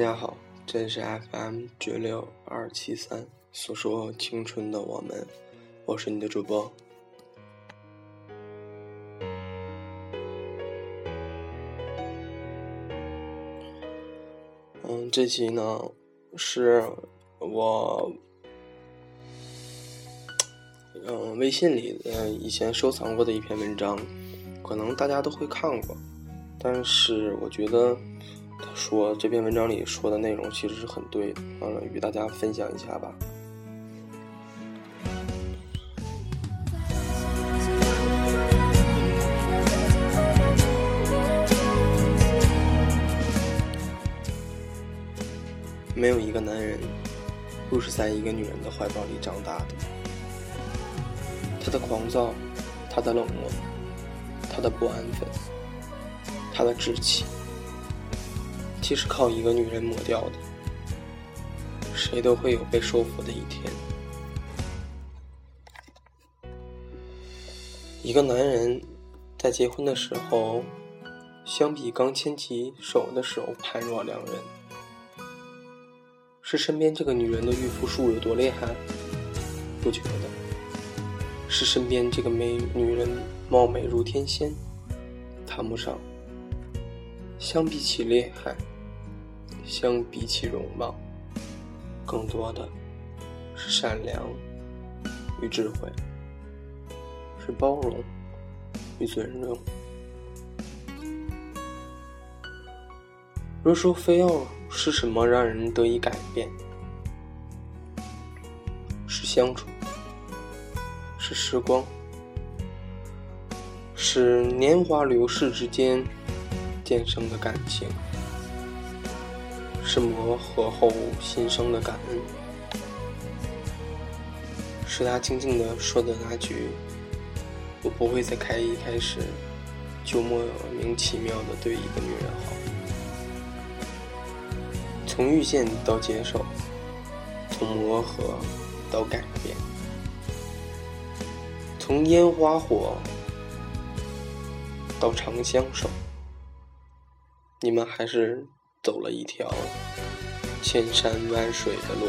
大家好，这里是 FM 九六二七三，诉说青春的我们，我是你的主播。嗯，这期呢是我嗯微信里的以前收藏过的一篇文章，可能大家都会看过，但是我觉得。他说这篇文章里说的内容其实是很对的，嗯，与大家分享一下吧。没有一个男人不是在一个女人的怀抱里长大的，他的狂躁，他的冷漠，他的不安分，他的志气。其实靠一个女人抹掉的，谁都会有被收服的一天。一个男人在结婚的时候，相比刚牵起手的时候判若两人。是身边这个女人的御夫术有多厉害？不觉得。是身边这个美女人貌美如天仙？谈不上。相比起厉害。相比起容貌，更多的是善良与智慧，是包容与尊重。若说非要是什么让人得以改变，是相处，是时光，是年华流逝之间渐生的感情。是磨合后心生的感恩，是他静静的说的那句：“我不会在开一开始就莫名其妙的对一个女人好。”从遇见到接受，从磨合到改变，从烟花火到长相守，你们还是。走了一条千山万水的路，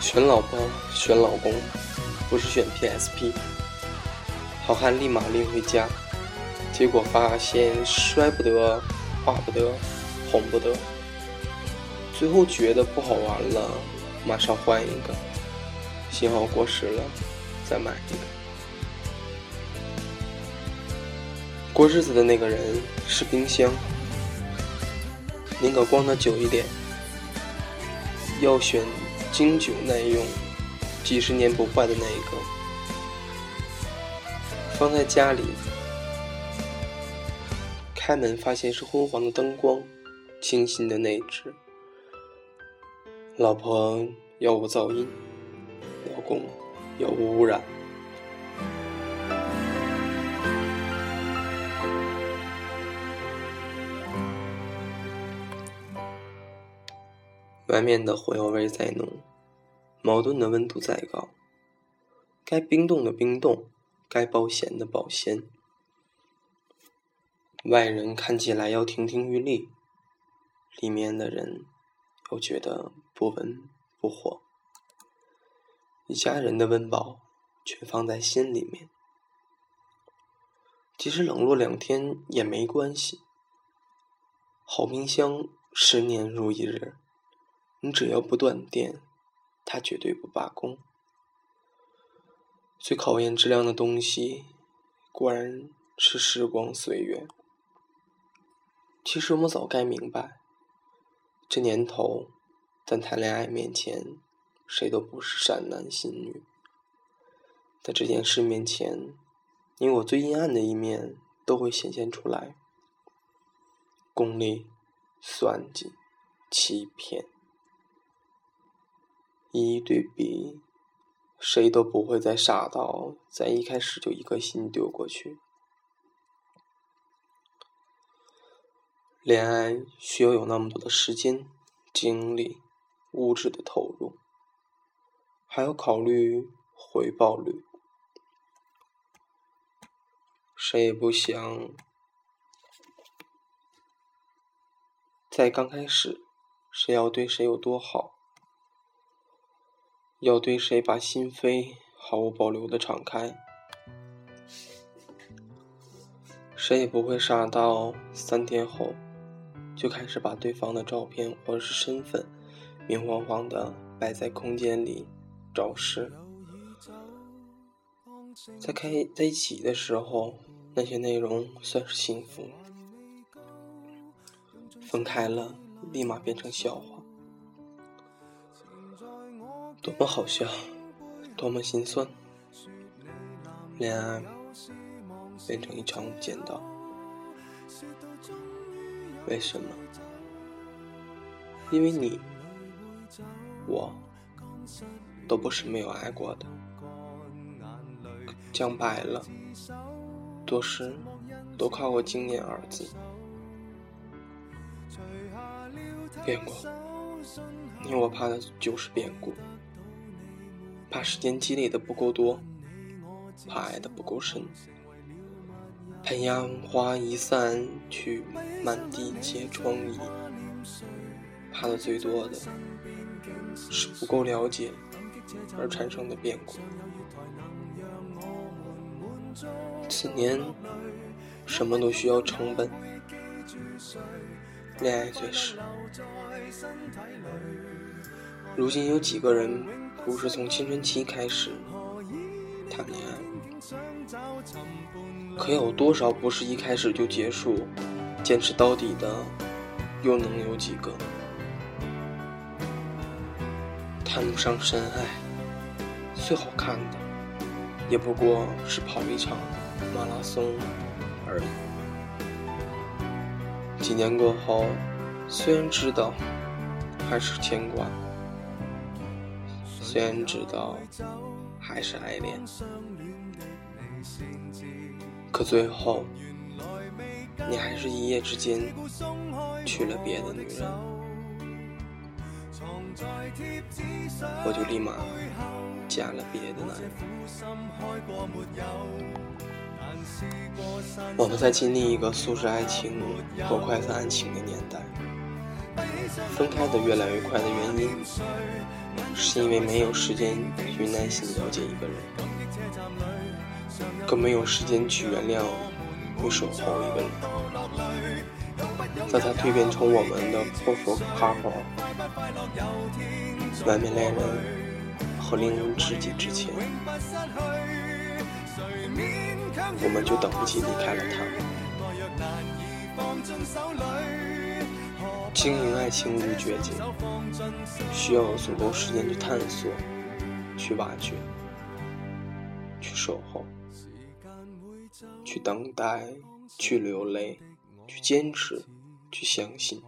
选老婆选老公，不是选 PSP。好汉立马拎回家，结果发现摔不得，画不得，哄不得。最后觉得不好玩了，马上换一个，幸好过时了，再买一个。过日子的那个人是冰箱。宁可光的久一点，要选经久耐用、几十年不坏的那一个。放在家里，开门发现是昏黄的灯光，清新的内置。老婆要无噪音，老公要无污染。外面的火药味再浓，矛盾的温度再高，该冰冻的冰冻，该保鲜的保鲜。外人看起来要亭亭玉立，里面的人又觉得不温不火。一家人的温饱却放在心里面，即使冷落两天也没关系。好冰箱十年如一日。你只要不断电，它绝对不罢工。最考验质量的东西，果然是时光岁月。其实我们早该明白，这年头，在谈恋爱面前，谁都不是善男信女。在这件事面前，你我最阴暗的一面都会显现出来：功利、算计、欺骗。一一对比，谁都不会再傻到在一开始就一颗心丢过去。恋爱需要有那么多的时间、精力、物质的投入，还要考虑回报率。谁也不想在刚开始，谁要对谁有多好，要对谁把心扉毫无保留的敞开，谁也不会傻到三天后就开始把对方的照片或者是身份明晃晃的摆在空间里昭示。在开在一起的时候，那些内容算是幸福。分开了，立马变成笑话，多么好笑，多么心酸。恋爱变成一场无间道，为什么？因为你，我，都不是没有爱过的。讲白了，做事都靠我经验二字。变故，你我怕的就是变故，怕时间积累的不够多，怕爱的不够深，怕烟花一散去，满地皆疮痍，怕的最多的是不够了解而产生的变故。此年，什么都需要成本，恋爱最是。如今有几个人不是从青春期开始谈恋爱？可有多少不是一开始就结束、坚持到底的？又能有几个？谈不上深爱，最好看的也不过是跑一场马拉松而已。几年过后，虽然知道。还是牵挂，虽然知道还是爱恋，可最后你还是一夜之间娶了别的女人，我就立马嫁了别的男人。我们在经历一个速食爱情和快餐爱情的年代。分开的越来越快的原因，是因为没有时间去耐心了解一个人，更没有时间去原谅、去守候一个人。在他蜕变成我们的 perfect couple、完美恋人和令人知己之前，我们就等不及离开了他。经营爱情无绝境，需要有足够时间去探索、去挖掘、去守候、去等待、去流泪、去坚持、去相信。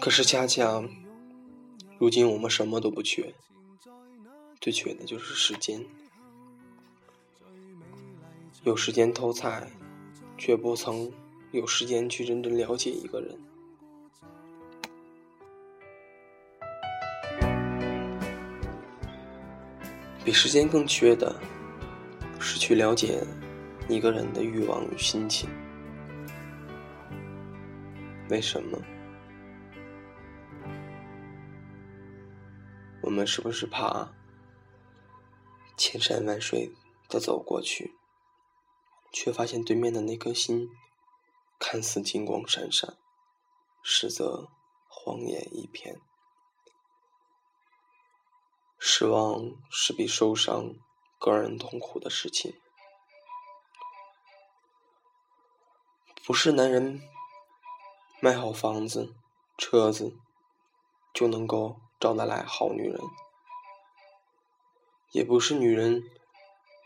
可是恰恰，如今我们什么都不缺，最缺的就是时间。有时间偷菜，却不曾。有时间去认真了解一个人，比时间更缺的是去了解一个人的欲望与心情。为什么？我们是不是怕千山万水的走过去，却发现对面的那颗心？看似金光闪闪，实则荒野一片。失望是比受伤更让人痛苦的事情。不是男人卖好房子、车子就能够找得来好女人，也不是女人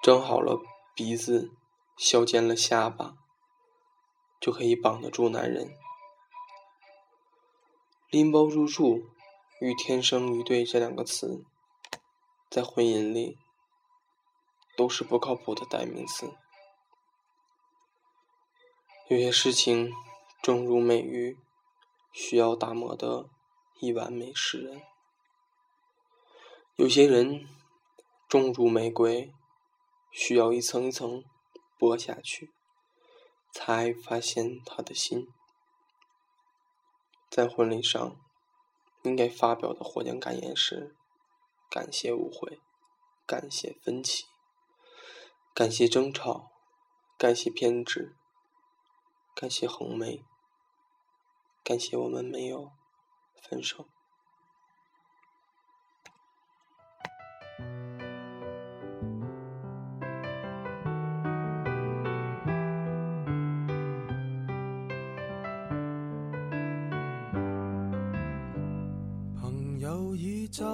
整好了鼻子、削尖了下巴。就可以绑得住男人。拎包入住与天生一对这两个词，在婚姻里都是不靠谱的代名词。有些事情，正如美玉，需要打磨的一完美诗人；有些人，重如玫瑰，需要一层一层剥下去。才发现他的心。在婚礼上，应该发表的获奖感言是：感谢误会，感谢分歧，感谢争吵，感谢偏执，感谢横眉，感谢我们没有分手。走，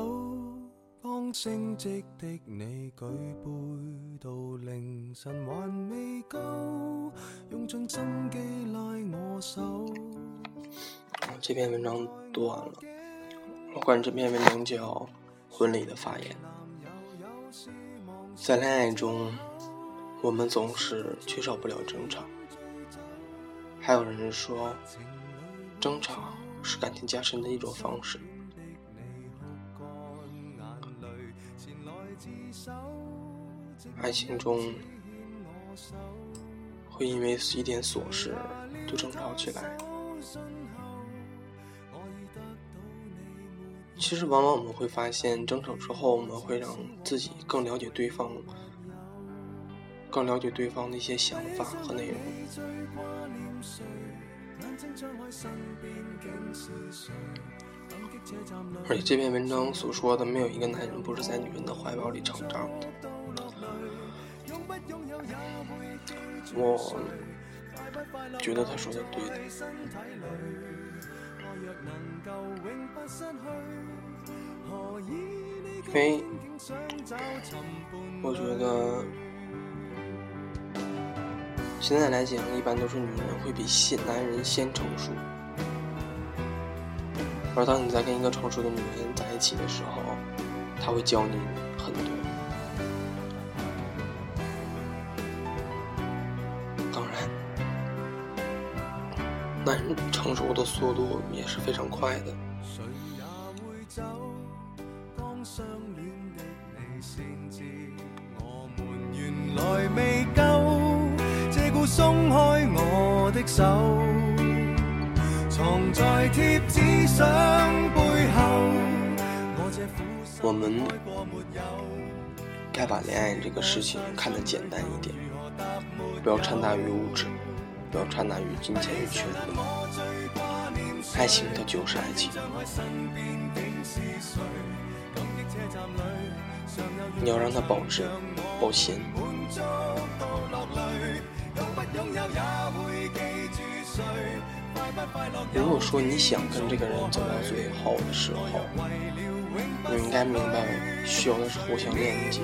当升职的你举杯到凌晨还未够，用尽心机拉我手。这篇文章读完了，我管这篇文章叫《婚礼的发言》。在恋爱中，我们总是缺少不了争吵。还有人说，争吵是感情加深的一种方式。爱情中会因为一点琐事就争吵起来。其实，往往我们会发现，争吵之后，我们会让自己更了解对方，更了解对方的一些想法和内容。而且这篇文章所说的，没有一个男人不是在女人的怀抱里成长的。我觉得他说的对的，因为我觉得现在来讲，一般都是女人会比先男人先成熟。而当你在跟一个成熟的女人在一起的时候，她会教你很多。当然，男人成熟的速度也是非常快的。我我们该把恋爱这个事情看得简单一点，不要掺杂于物质，不要掺杂于金钱与权利。爱情它就是爱情，你要让它保质保鲜。如果说你想跟这个人走到最后的时候，你应该明白，需要的是互相链接。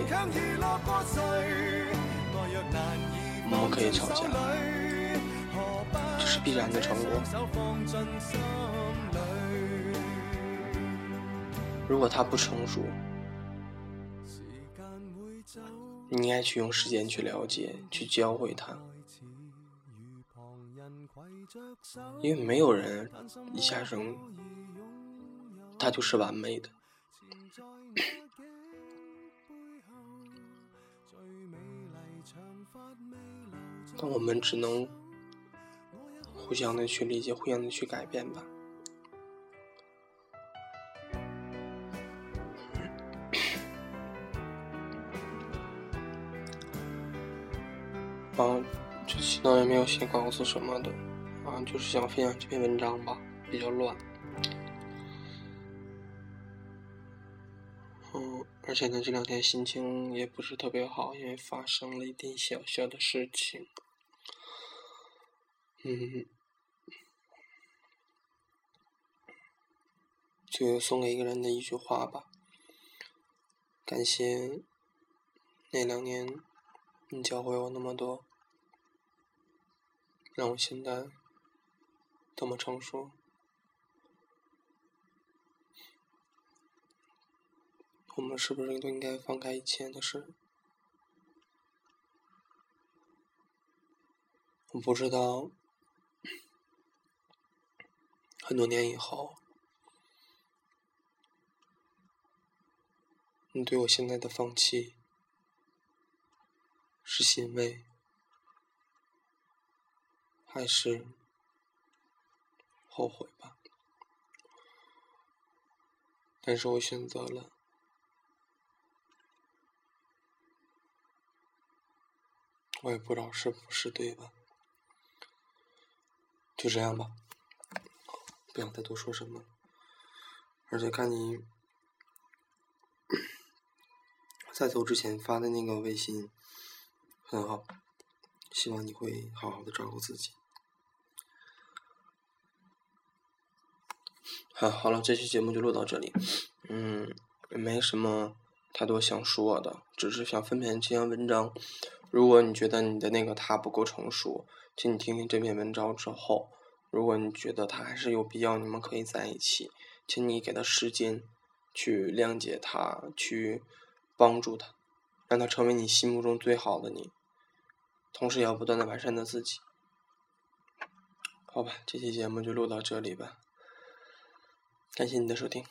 我们可以吵架，这是必然的成果。如果他不成熟，你应该去用时间去了解，去教会他。因为没有人一下生，他就是完美的。但我们只能互相的去理解，互相的去改变吧。啊，这期呢也没有写稿子什么的。啊，就是想分享这篇文章吧，比较乱。嗯，而且呢，这两天心情也不是特别好，因为发生了一点小小的事情。嗯，就送给一个人的一句话吧。感谢那两年你教会我那么多，让我现在。多么成熟！我们是不是都应该放开以前的事？我不知道，很多年以后，你对我现在的放弃是欣慰，还是后悔吧。但是我选择了，我也不知道是不是对吧？就这样吧，不想再多说什么。而且看你 在走之前发的那个微信很好，希望你会好好的照顾自己。好，好了，这期节目就录到这里。嗯，没什么太多想说的，只是想分享这篇文章。如果你觉得你的那个他不够成熟，请你听听这篇文章之后，如果你觉得他还是有必要，你们可以在一起。请你给他时间，去谅解他，去帮助他，让他成为你心目中最好的你。同时，也要不断的完善他自己。好吧，这期节目就录到这里吧。感谢你的收听。